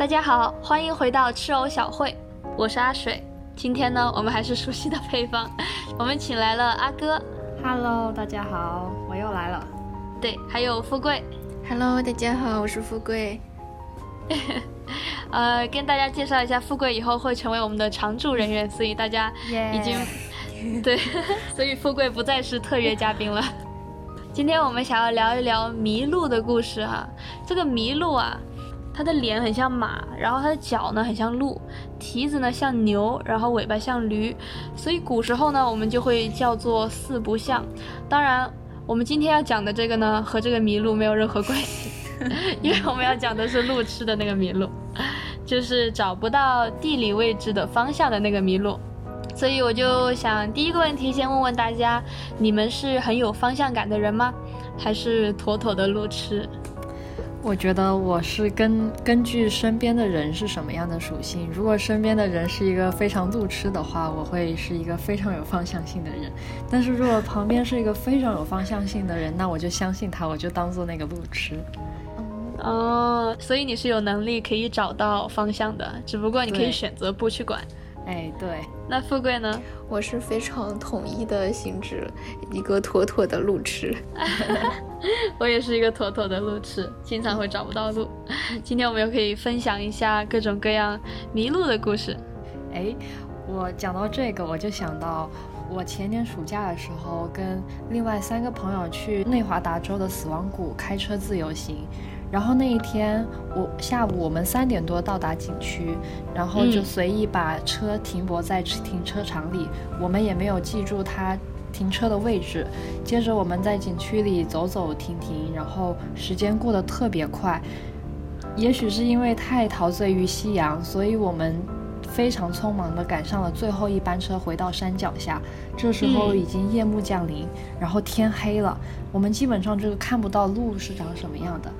大家好，欢迎回到吃藕小会，我是阿水。今天呢，我们还是熟悉的配方，我们请来了阿哥。Hello，大家好，我又来了。对，还有富贵。Hello，大家好，我是富贵。呃，跟大家介绍一下，富贵以后会成为我们的常驻人员，所以大家已经 对，所以富贵不再是特约嘉宾了。今天我们想要聊一聊麋鹿的故事哈、这个麋鹿啊，它的脸很像马，然后它的脚呢很像鹿，蹄子呢像牛，然后尾巴像驴，所以古时候呢我们就会叫做四不像。当然，我们今天要讲的这个呢和这个麋鹿没有任何关系，因为我们要讲的是路痴的那个麋鹿，就是找不到地理位置的方向的那个麋鹿。所以我就想第一个问题先问问大家，你们是很有方向感的人吗？还是妥妥的路痴？我觉得我是根根据身边的人是什么样的属性，如果身边的人是一个非常路痴的话，我会是一个非常有方向性的人；但是如果旁边是一个非常有方向性的人，那我就相信他，我就当做那个路痴。哦，所以你是有能力可以找到方向的，只不过你可以选择不去管。哎，对，那富贵呢？我是非常统一的性质，一个妥妥的路痴。我也是一个妥妥的路痴，经常会找不到路。今天我们又可以分享一下各种各样迷路的故事。哎，我讲到这个，我就想到我前年暑假的时候，跟另外三个朋友去内华达州的死亡谷开车自由行。然后那一天，我下午我们三点多到达景区，然后就嗯随意把车停泊在停车场里，我们也没有记住它停车的位置。接着我们在景区里走走停停，然后时间过得特别快。也许是因为太陶醉于夕阳，所以我们非常匆忙地赶上了最后一班车，回到山脚下。这时候嗯已经夜幕降临，然后天黑了，我们基本上就是看不到路是长什么样的。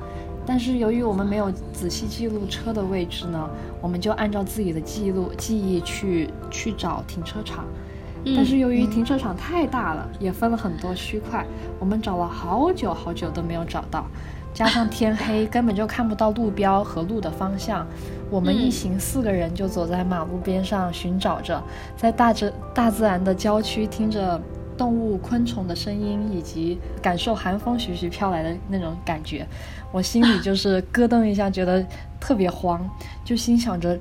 但是由于我们没有仔细记录车的位置呢，我们就按照自己的记录记忆去去找停车场。但是由于停车场太大了，也分了很多区块，我们找了好久好久都没有找到，加上天黑，根本就看不到路标和路的方向。我们一行四个人就走在马路边上寻找着，在大自大自然的郊区听着动物、昆虫的声音，以及感受寒风徐徐飘来的那种感觉，我心里 就是咯噔一下，觉得特别慌，就心想着，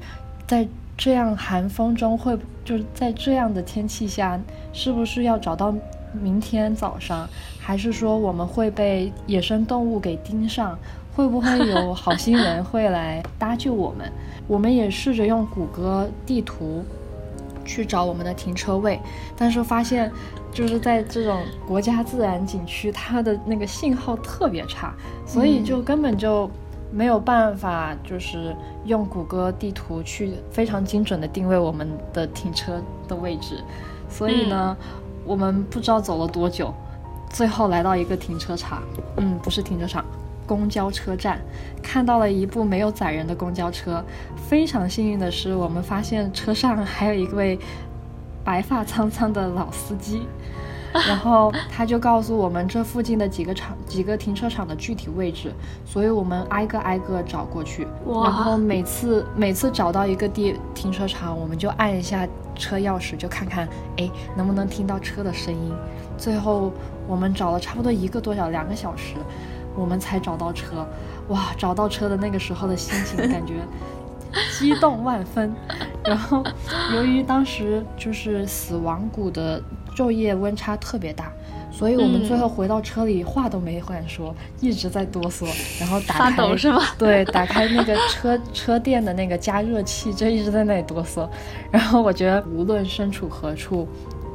在这样寒风中会就是在这样的天气下，是不是要找到明天早上，还是说我们会被野生动物给盯上？会不会有好心人会来搭救我们？我们也试着用谷歌地图去找我们的停车位，但是发现就是在这种国家自然景区，它的那个信号特别差，所以就根本就没有办法，就是用谷歌地图去非常精准的定位我们的停车的位置。所以呢，我们不知道走了多久，最后来到一个停车场，嗯，不是停车场。公交车站看到了一部没有载人的公交车，非常幸运的是，我们发现车上还有一位白发苍苍的老司机，然后他就告诉我们这附近的几个场、几个停车场的具体位置，所以我们挨个挨个找过去，然后每次每次找到一个地停车场，我们就按一下车钥匙，就看看哎能不能听到车的声音。最后我们找了差不多一个多小两个小时，我们才找到车。哇，找到车的那个时候的心情，感觉 激动万分。然后由于当时就是死亡谷的昼夜温差特别大。所以我们最后回到车里，话都没敢说，一直在哆嗦，然后打发开抖是吗？对，打开那个车 车店的那个加热器，就一直在那里哆嗦。然后我觉得，无论身处何处，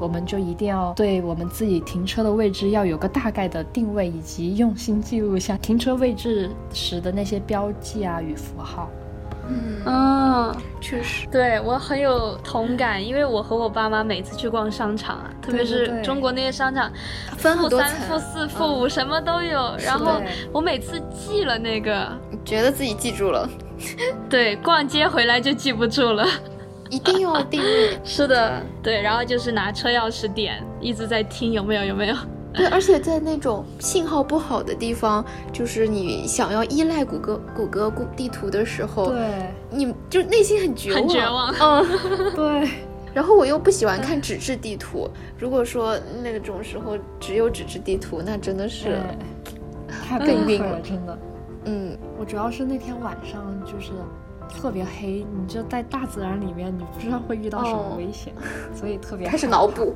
我们就一定要对我们自己停车的位置要有个大概的定位，以及用心记录一下停车位置时的那些标记啊与符号。嗯，嗯，确实，对 我很有同感，因为我和我爸妈每次去逛商场啊，特别是中国那些商场，分负三、负，四、负五什么都有。然后我每次记了那个，觉得自己记住了，对，逛街回来就记不住了。一定 要定位。是的，对，然后就是拿车钥匙点，一直在听有没有有没有。对，而且在那种信号不好的地方，就是你想要依赖谷歌谷歌地图的时候，对，你就内心很绝望，很绝望。嗯，对。然后我又不喜欢看纸质地图，如果说那种时候只有纸质地图，那真的是太崩溃了，真的。嗯，我主要是那天晚上就是特别黑，你就在大自然里面，你不知道会遇到什么危险，所以特别开始脑补。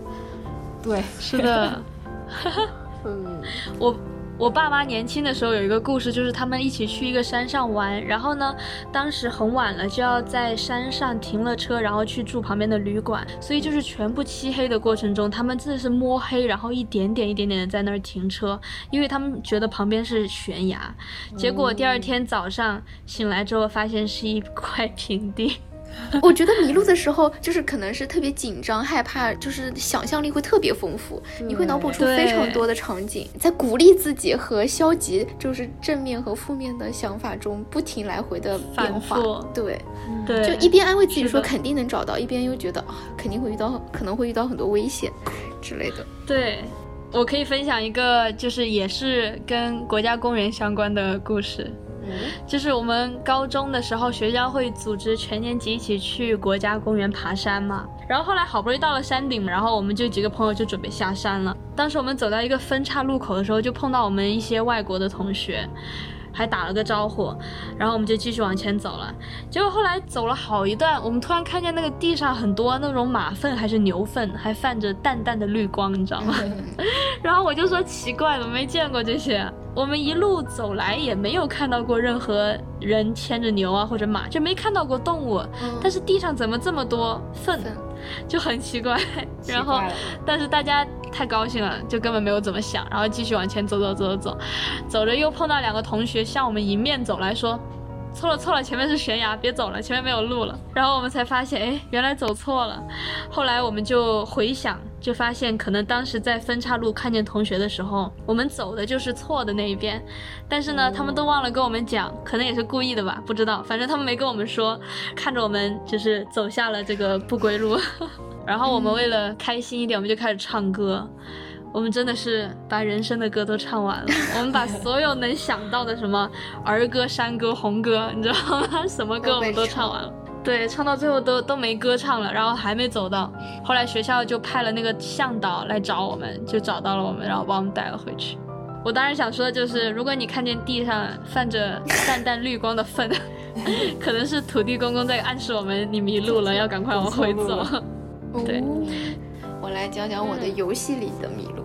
对，是的。嗯，我。我爸妈年轻的时候有一个故事，就是他们一起去一个山上玩，然后呢，当时很晚了，就要在山上停了车，然后去住旁边的旅馆，所以就是全部漆黑的过程中，他们真的是摸黑，然后一点点一点点的在那儿停车，因为他们觉得旁边是悬崖，结果第二天早上醒来之后，发现是一块平地。我觉得迷路的时候，就是可能是特别紧张、害怕，就是想象力会特别丰富，你会脑补出非常多的场景，在鼓励自己和消极，就是正面和负面的想法中不停来回的变化。对，对，就一边安慰自己说肯定能找到，一边又觉得啊肯定会遇到，可能会遇到很多危险之类的。对，我可以分享一个，就是也是跟国家公园相关的故事。就是我们高中的时候，学校会组织全年级一起去国家公园爬山嘛。然后后来好不容易到了山顶，然后我们就几个朋友就准备下山了。当时我们走到一个分岔路口的时候，就碰到我们一些外国的同学。还打了个招呼，然后我们就继续往前走了。结果后来走了好一段，我们突然看见那个地上很多那种马粪还是牛粪，还泛着淡淡的绿光，你知道吗？然后我就说奇怪，怎么没见过这些？我们一路走来也没有看到过任何人牵着牛啊或者马，就没看到过动物。但是地上怎么这么多粪？就很奇怪。然后，但是大家。太高兴了，就根本没有怎么想，然后继续往前走走走走走，走着又碰到两个同学向我们迎面走来说。错了错了，前面是悬崖，别走了，前面没有路了。然后我们才发现，哎，原来走错了。后来我们就回想，就发现可能当时在分岔路看见同学的时候，我们走的就是错的那一边。但是呢，他们都忘了跟我们讲，可能也是故意的吧，不知道。反正他们没跟我们说，看着我们就是走下了这个不归路。然后我们为了开心一点，我们就开始唱歌。我们真的是把人生的歌都唱完了，我们把所有能想到的什么儿歌、山歌、红歌，你知道吗？什么歌我们都唱完了。对，唱到最后都都没歌唱了，然后还没走到。后来学校就派了那个向导来找我们，就找到了我们，然后把我们带了回去。我当时想说的就是，如果你看见地上泛着淡淡绿光的粪，可能是土地公公在暗示我们你迷路了，要赶快往回走。对。我来讲讲我的游戏里的迷路。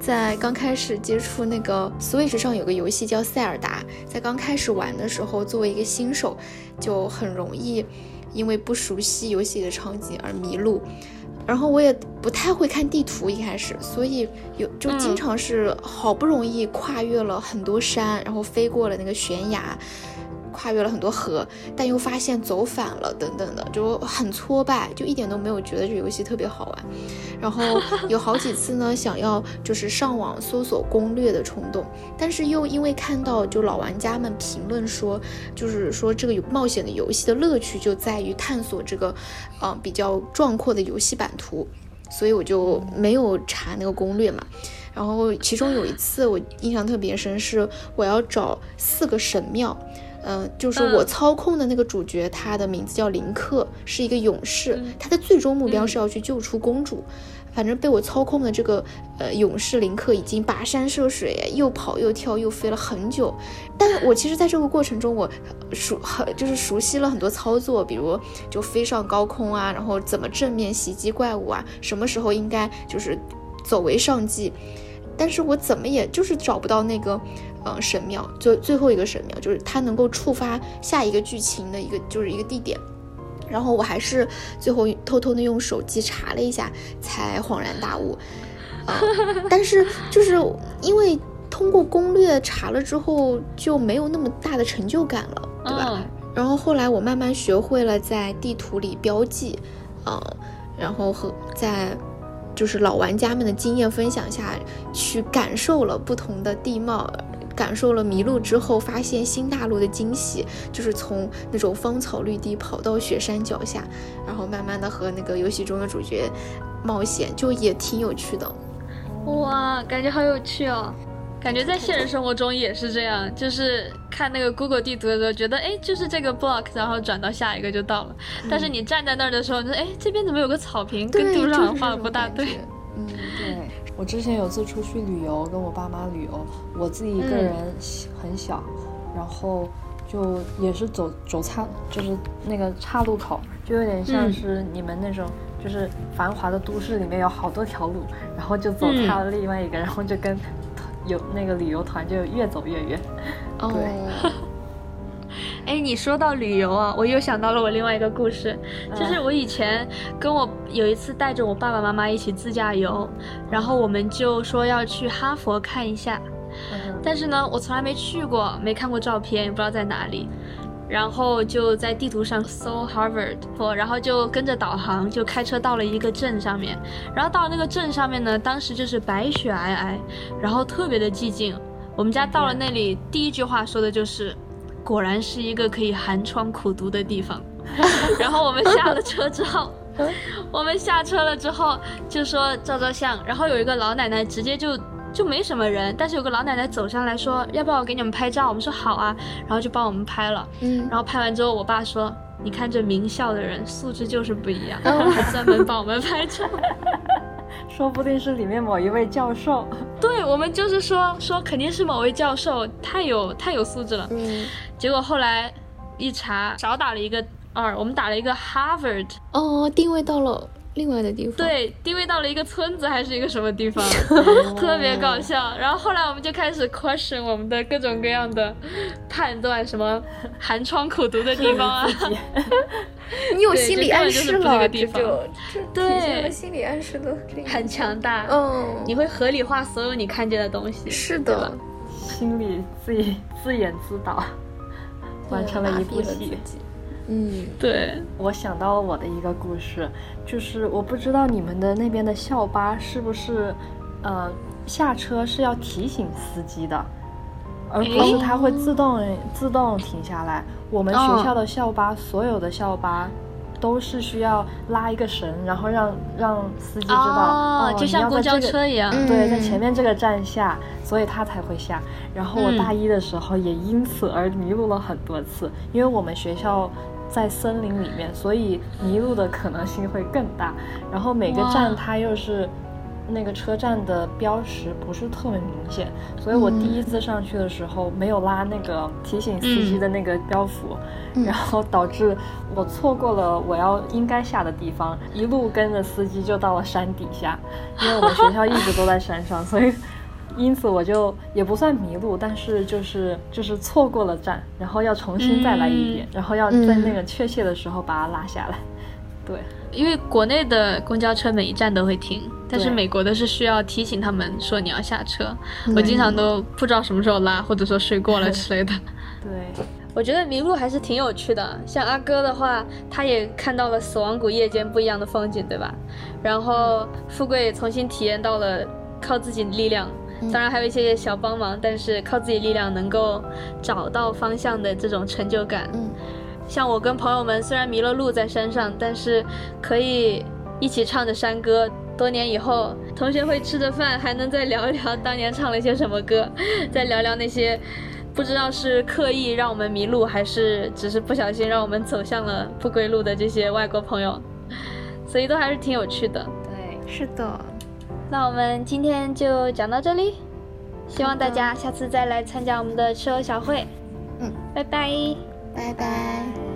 在刚开始接触那个 Switch 上有个游戏叫塞尔达，在刚开始玩的时候，作为一个新手，就很容易因为不熟悉游戏的场景而迷路。然后我也不太会看地图，一开始，所以有就经常是好不容易跨越了很多山，然后飞过了那个悬崖。跨越了很多河，但又发现走反了，等等的，就很挫败，就一点都没有觉得这游戏特别好玩。然后有好几次呢，想要就是上网搜索攻略的冲动，但是又因为看到就老玩家们评论说，就是说这个有冒险的游戏的乐趣就在于探索这个，呃比较壮阔的游戏版图，所以我就没有查那个攻略嘛。然后其中有一次我印象特别深，是我要找四个神庙。嗯，就是我操控的那个主角，他的名字叫林克，是一个勇士。他的最终目标是要去救出公主。反正被我操控的这个呃勇士林克已经跋山涉水，又跑又跳又飞了很久。但我其实在这个过程中，我熟很就是熟悉了很多操作，比如就飞上高空啊，然后怎么正面袭击怪物啊，什么时候应该就是走为上计。但是我怎么也就是找不到那个。嗯，神庙就最后一个神庙就是它能够触发下一个剧情的一个就是一个地点，然后我还是最后偷偷的用手机查了一下，才恍然大悟。啊，但是就是因为通过攻略查了之后就没有那么大的成就感了，对吧？然后后来我慢慢学会了在地图里标记，啊，然后和在就是老玩家们的经验分享下去感受了不同的地貌。感受了迷路之后发现新大陆的惊喜，就是从那种芳草绿地跑到雪山脚下，然后慢慢的和那个游戏中的主角冒险，就也挺有趣的。哇，感觉好有趣哦！感觉在现实生活中也是这样，就是看那个 Google 地图的时候，觉得哎，就是这个 block，然后转到下一个就到了。但是你站在那儿的时候，你说哎，这边怎么有个草坪，跟地图上画的不大对。嗯，对。我之前有次出去旅游，跟我爸妈旅游，我自己一个人很小，然后就也是走走岔，就是那个岔路口，就有点像是你们那种。就是繁华的都市里面有好多条路，然后就走岔了另外一个，然后就跟有那个旅游团就越走越远。对。哎，你说到旅游啊，我又想到了我另外一个故事，就是我以前跟我有一次带着我爸爸妈妈一起自驾游，然后我们就说要去哈佛看一下，但是呢，我从来没去过，没看过照片，也不知道在哪里。然后就在地图上搜 Harvard，然后就跟着导航，就开车到了一个镇上面。然后到了那个镇上面呢，当时就是白雪皑皑，然后特别的寂静。我们家到了那里，第一句话说的就是：“果然是一个可以寒窗苦读的地方。”然后我们下了车之后，我们下车了之后就说照照相，然后有一个老奶奶直接就。就没什么人，但是有个老奶奶走上来说：“要不要我给你们拍照？”我们说好啊，然后就帮我们拍了。嗯，然后拍完之后，我爸说：“你看这名校的人素质就是不一样，还专门帮我们拍照。”说不定是里面某一位教授。对，我们就是说说肯定是某位教授，太有太有素质了。嗯，结果后来一查，少打了一个二，我们打了一个 Harvard。哦，定位到了。另外的地方，对，定位到了一个村子还是一个什么地方 特别搞笑。然后后来我们就开始 question 我们的各种各样的判断，什么寒窗苦读的地方啊，你有心理暗示了，这就对，心理暗示的很强大。嗯，你会合理化所有你看见的东西，是的，心理自自演自导，完成了一部戏。嗯，对，我想到了我的一个故事，就是我不知道你们的那边的校巴是不是，呃，下车是要提醒司机的，而不是它会自动自动停下来。我们学校的校巴，所有的校巴。都是需要拉一个绳，然后让让司机知道，哦，就像公交车一样，对，在前面这个站下，所以他才会下。然后我大一的时候也因此而迷路了很多次，因为我们学校在森林里面，所以迷路的可能性会更大。然后每个站它又是。那个车站的标识不是特别明显，所以我第一次上去的时候没有拉那个提醒司机的那个标符，然后导致我错过了我要应该下的地方，一路跟着司机就到了山底下，因为我们学校一直都在山上，所以因此我就也不算迷路，但是就是就是错过了站，然后要重新再来一遍，然后要在那个确切的时候把它拉下来。对，因为国内的公交车每一站都会停，但是美国的是需要提醒他们说你要下车。我经常都不知道什么时候拉，或者说睡过了之类的。对，我觉得迷路还是挺有趣的。像阿哥的话，他也看到了死亡谷夜间不一样的风景，对吧？然后富贵重新体验到了靠自己力量，当然还有一些小帮忙，但是靠自己力量能够找到方向的这种成就感。嗯。像我跟朋友们虽然迷了路在山上，但是可以一起唱着山歌。多年以后，同学会吃着饭，还能再聊一聊当年唱了些什么歌，再聊聊那些不知道是刻意让我们迷路，还是只是不小心让我们走向了不归路的这些外国朋友，所以都还是挺有趣的。对，是的。那我们今天就讲到这里，希望大家下次再来参加我们的车友小会。嗯，拜拜。拜拜。